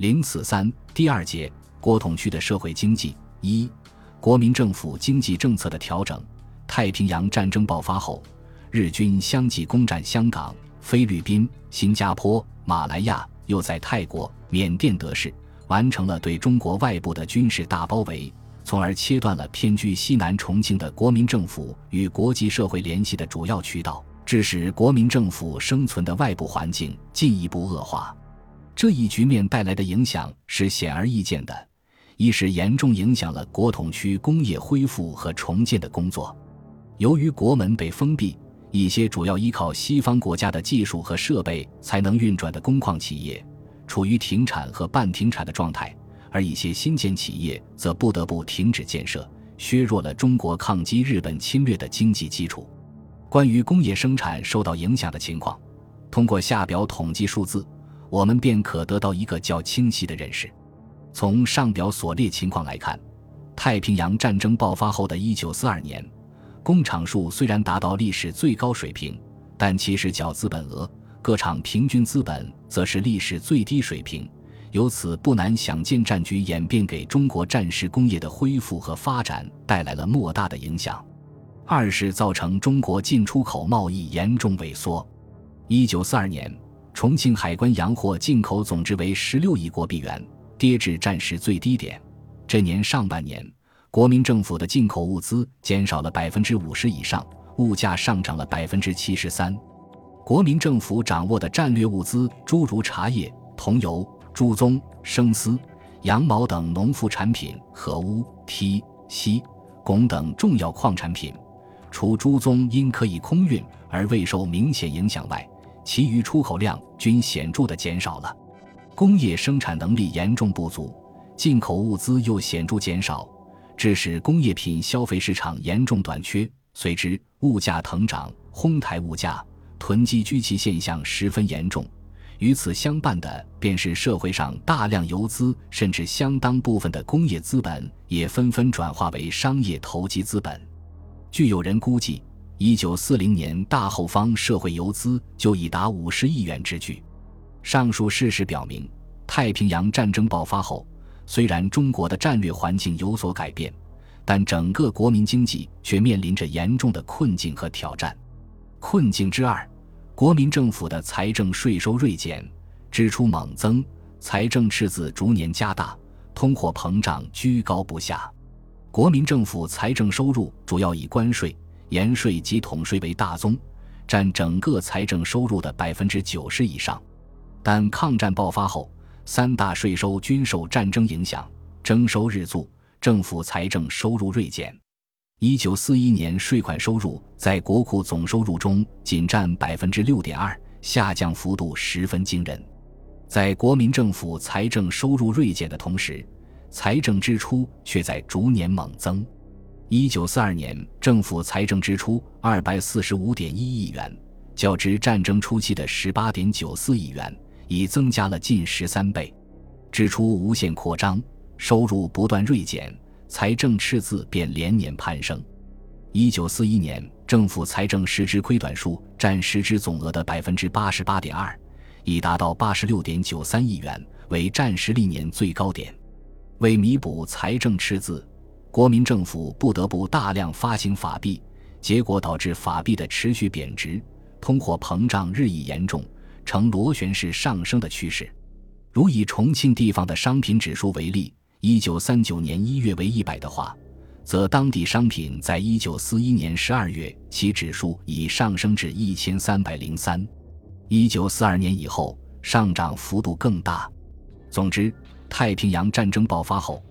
零四三第二节国统区的社会经济一国民政府经济政策的调整。太平洋战争爆发后，日军相继攻占香港、菲律宾、新加坡、马来亚，又在泰国、缅甸得势，完成了对中国外部的军事大包围。从而切断了偏居西南重庆的国民政府与国际社会联系的主要渠道，致使国民政府生存的外部环境进一步恶化。这一局面带来的影响是显而易见的，一是严重影响了国统区工业恢复和重建的工作。由于国门被封闭，一些主要依靠西方国家的技术和设备才能运转的工矿企业，处于停产和半停产的状态。而一些新建企业则不得不停止建设，削弱了中国抗击日本侵略的经济基础。关于工业生产受到影响的情况，通过下表统计数字，我们便可得到一个较清晰的认识。从上表所列情况来看，太平洋战争爆发后的一九四二年，工厂数虽然达到历史最高水平，但其实较资本额，各厂平均资本则是历史最低水平。由此不难想见，战局演变给中国战时工业的恢复和发展带来了莫大的影响。二是造成中国进出口贸易严重萎缩。一九四二年，重庆海关洋货进口总值为十六亿国币元，跌至战时最低点。这年上半年，国民政府的进口物资减少了百分之五十以上，物价上涨了百分之七十三。国民政府掌握的战略物资，诸如茶叶、桐油。朱棕、生丝、羊毛等农副产品和钨、锑、锡、汞等重要矿产品，除朱棕因可以空运而未受明显影响外，其余出口量均显著的减少了。工业生产能力严重不足，进口物资又显著减少，致使工业品消费市场严重短缺，随之物价腾涨，哄抬物价，囤积居奇现象十分严重。与此相伴的，便是社会上大量游资，甚至相当部分的工业资本也纷纷转化为商业投机资本。据有人估计，一九四零年大后方社会游资就已达五十亿元之巨。上述事实表明，太平洋战争爆发后，虽然中国的战略环境有所改变，但整个国民经济却面临着严重的困境和挑战。困境之二。国民政府的财政税收锐减，支出猛增，财政赤字逐年加大，通货膨胀居高不下。国民政府财政收入主要以关税、盐税及统税为大宗，占整个财政收入的百分之九十以上。但抗战爆发后，三大税收均受战争影响，征收日足，政府财政收入锐减。一九四一年税款收入在国库总收入中仅占百分之六点二，下降幅度十分惊人。在国民政府财政收入锐减的同时，财政支出却在逐年猛增。一九四二年，政府财政支出二百四十五点一亿元，较之战争初期的十八点九四亿元，已增加了近十三倍。支出无限扩张，收入不断锐减。财政赤字便连年攀升。一九四一年，政府财政实支亏短数占实支总额的百分之八十八点二，已达到八十六点九三亿元，为战时历年最高点。为弥补财政赤字，国民政府不得不大量发行法币，结果导致法币的持续贬值，通货膨胀日益严重，呈螺旋式上升的趋势。如以重庆地方的商品指数为例。一九三九年一月为一百的话，则当地商品在一九四一年十二月其指数已上升至一千三百零三。一九四二年以后，上涨幅度更大。总之，太平洋战争爆发后，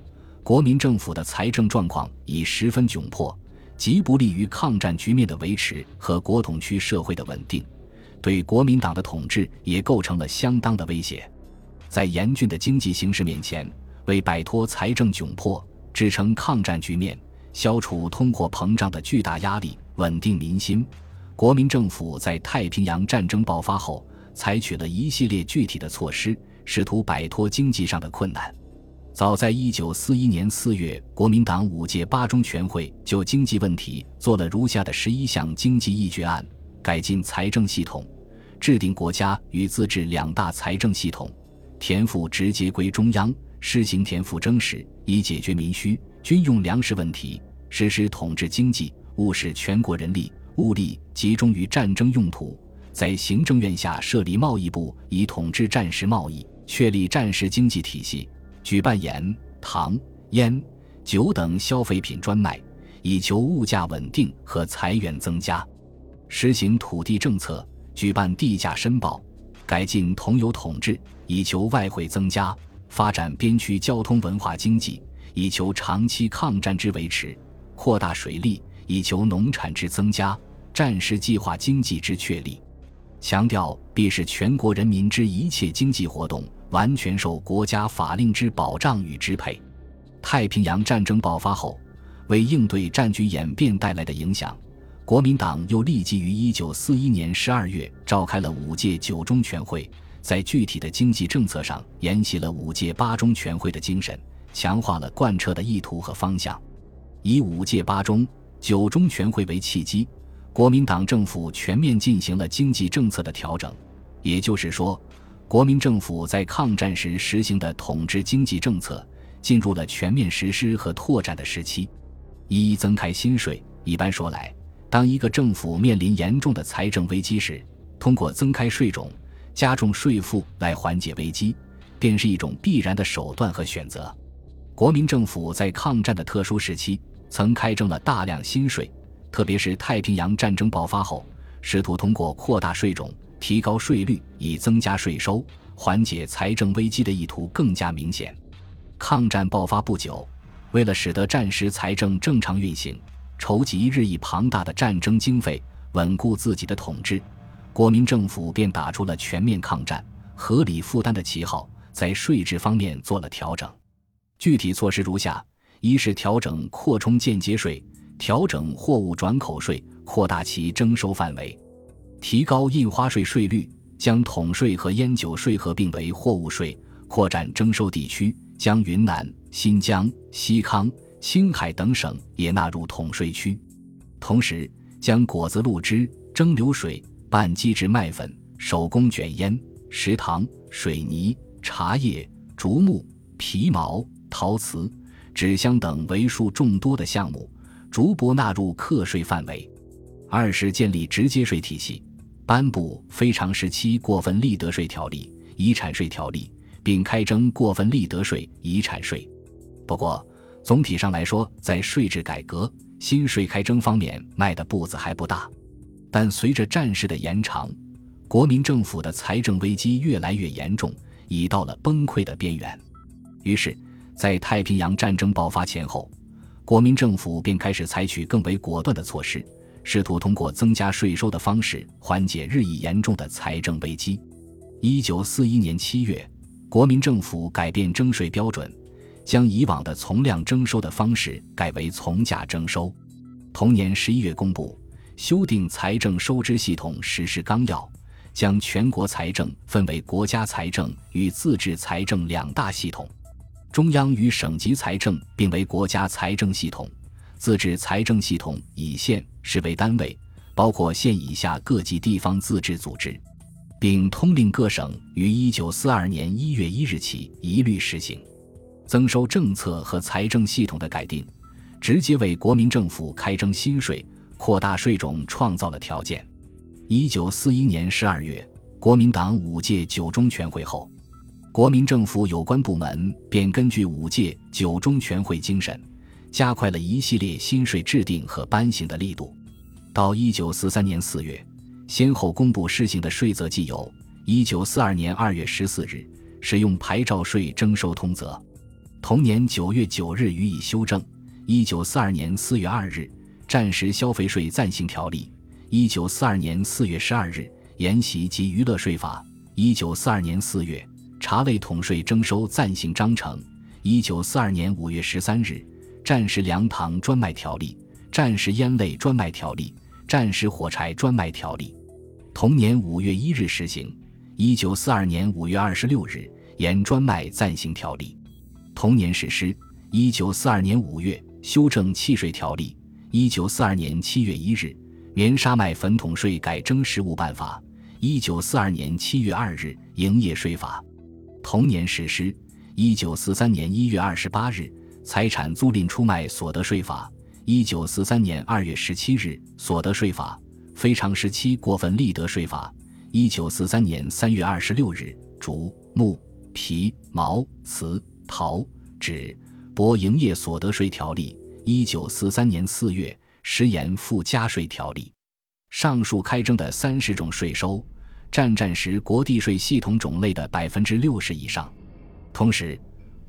国民政府的财政状况已十分窘迫，极不利于抗战局面的维持和国统区社会的稳定，对国民党的统治也构成了相当的威胁。在严峻的经济形势面前。为摆脱财政窘迫、支撑抗战局面、消除通货膨胀的巨大压力、稳定民心，国民政府在太平洋战争爆发后，采取了一系列具体的措施，试图摆脱经济上的困难。早在1941年4月，国民党五届八中全会就经济问题做了如下的十一项经济议决案：改进财政系统，制定国家与自治两大财政系统。田赋直接归中央，施行田赋征实，以解决民需、军用粮食问题，实施统治经济，务使全国人力物力集中于战争用途。在行政院下设立贸易部，以统治战时贸易，确立战时经济体系，举办盐、糖、烟、酒等消费品专卖，以求物价稳定和财源增加。实行土地政策，举办地价申报，改进同油统治，以求外汇增加；发展边区交通文化经济，以求长期抗战之维持；扩大水利，以求农产之增加；战时计划经济之确立。强调必使全国人民之一切经济活动完全受国家法令之保障与支配。太平洋战争爆发后，为应对战局演变带来的影响，国民党又立即于1941年12月召开了五届九中全会，在具体的经济政策上沿袭了五届八中全会的精神，强化了贯彻的意图和方向，以五届八中、九中全会为契机。国民党政府全面进行了经济政策的调整，也就是说，国民政府在抗战时实行的统治经济政策进入了全面实施和拓展的时期。一、增开新税。一般说来，当一个政府面临严重的财政危机时，通过增开税种、加重税负来缓解危机，便是一种必然的手段和选择。国民政府在抗战的特殊时期，曾开征了大量新税。特别是太平洋战争爆发后，试图通过扩大税种、提高税率以增加税收、缓解财政危机的意图更加明显。抗战爆发不久，为了使得战时财政正常运行，筹集日益庞大的战争经费，稳固自己的统治，国民政府便打出了全面抗战、合理负担的旗号，在税制方面做了调整。具体措施如下：一是调整扩充间接税。调整货物转口税，扩大其征收范围；提高印花税税率，将统税和烟酒税合并为货物税，扩展征收地区，将云南、新疆、西康、青海等省也纳入统税区。同时，将果子露汁、蒸馏水、半机制麦粉、手工卷烟、食糖、水泥、茶叶、竹木、皮毛、陶瓷、纸箱等为数众多的项目。逐步纳入课税范围。二是建立直接税体系，颁布非常时期过分利得税条例、遗产税条例，并开征过分利得税、遗产税。不过，总体上来说，在税制改革、新税开征方面迈的步子还不大。但随着战事的延长，国民政府的财政危机越来越严重，已到了崩溃的边缘。于是，在太平洋战争爆发前后。国民政府便开始采取更为果断的措施，试图通过增加税收的方式缓解日益严重的财政危机。一九四一年七月，国民政府改变征税标准，将以往的从量征收的方式改为从价征收。同年十一月公布修订财政收支系统实施纲要，将全国财政分为国家财政与自治财政两大系统。中央与省级财政并为国家财政系统，自治财政系统以县市为单位，包括县以下各级地方自治组织，并通令各省于一九四二年一月一日起一律实行。增收政策和财政系统的改定，直接为国民政府开征新税、扩大税种创造了条件。一九四一年十二月，国民党五届九中全会后。国民政府有关部门便根据五届九中全会精神，加快了一系列新税制定和颁行的力度。到一九四三年四月，先后公布施行的税则既有：一九四二年二月十四日使用牌照税征收通则，同年九月九日予以修正；一九四二年四月二日战时消费税暂行条例；一九四二年四月十二日沿袭及娱乐税法；一九四二年四月。茶类统税征收暂行章程，一九四二年五月十三日，战时粮糖专卖条例、战时烟类专卖条例、战时火柴专卖条例，同年五月一日实行。一九四二年五月二十六日，盐专卖暂行条例，同年实施。一九四二年五月修正契税条例。一九四二年七月一日，棉纱麦粉统税改征实物办法。一九四二年七月二日，营业税法。同年实施。一九四三年一月二十八日，财产租赁出卖所得税法；一九四三年二月十七日，所得税法；非常时期过分利得税法；一九四三年三月二十六日，竹、木、皮、毛、瓷、陶、纸、帛营业所得税条例；一九四三年四月，食盐附加税条例。上述开征的三十种税收，占战时国地税系统种类的百分之六十以上。同时，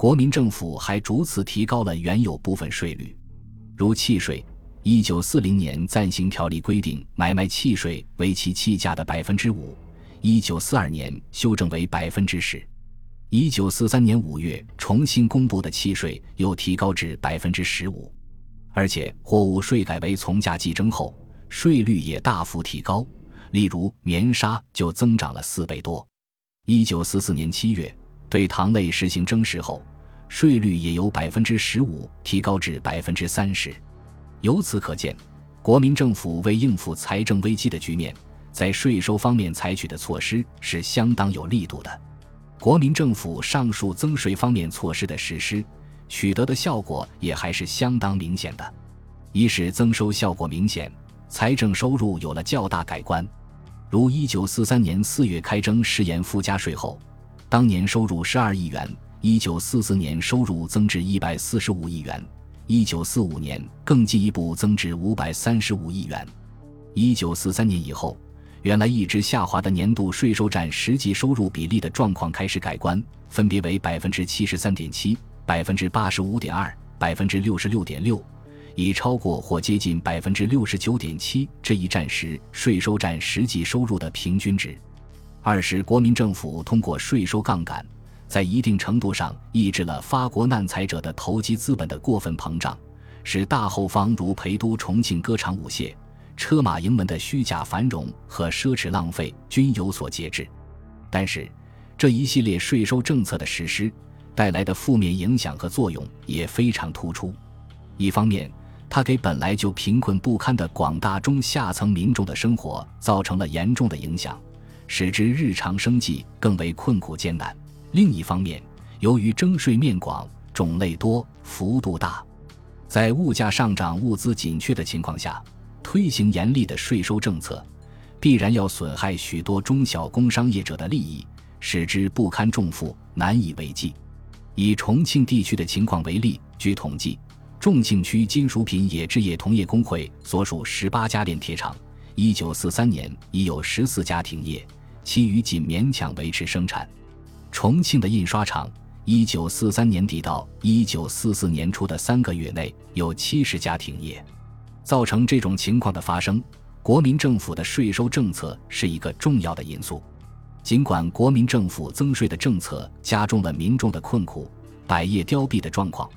国民政府还逐次提高了原有部分税率，如契税。一九四零年暂行条例规定，买卖契税为其契价的百分之五；一九四二年修正为百分之十。一九四三年五月重新公布的契税又提高至百分之十五，而且货物税改为从价计征后，税率也大幅提高。例如棉纱就增长了四倍多。一九四四年七月。对糖类实行征实后，税率也由百分之十五提高至百分之三十。由此可见，国民政府为应付财政危机的局面，在税收方面采取的措施是相当有力度的。国民政府上述增税方面措施的实施，取得的效果也还是相当明显的。一是增收效果明显，财政收入有了较大改观，如一九四三年四月开征食盐附加税后。当年收入十二亿元，一九四四年收入增至一百四十五亿元，一九四五年更进一步增至五百三十五亿元。一九四三年以后，原来一直下滑的年度税收占实际收入比例的状况开始改观，分别为百分之七十三点七、百分之八十五点二、百分之六十六点六，已超过或接近百分之六十九点七这一战时税收占实际收入的平均值。二是国民政府通过税收杠杆，在一定程度上抑制了发国难财者的投机资本的过分膨胀，使大后方如陪都、重庆歌场舞榭、车马营门的虚假繁荣和奢侈浪费均有所节制。但是，这一系列税收政策的实施带来的负面影响和作用也非常突出。一方面，它给本来就贫困不堪的广大中下层民众的生活造成了严重的影响。使之日常生计更为困苦艰难。另一方面，由于征税面广、种类多、幅度大，在物价上涨、物资紧缺的情况下，推行严厉的税收政策，必然要损害许多中小工商业者的利益，使之不堪重负、难以为继。以重庆地区的情况为例，据统计，重庆区金属品冶制业同业工会所属十八家炼铁厂，一九四三年已有十四家停业。其余仅勉强维持生产。重庆的印刷厂，一九四三年底到一九四四年初的三个月内有七十家停业。造成这种情况的发生，国民政府的税收政策是一个重要的因素。尽管国民政府增税的政策加重了民众的困苦、百业凋敝的状况，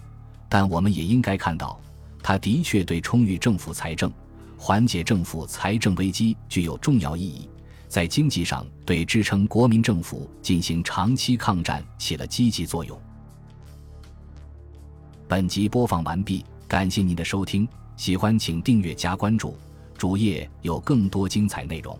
但我们也应该看到，它的确对充裕政府财政、缓解政府财政危机具有重要意义。在经济上对支撑国民政府进行长期抗战起了积极作用。本集播放完毕，感谢您的收听，喜欢请订阅加关注，主页有更多精彩内容。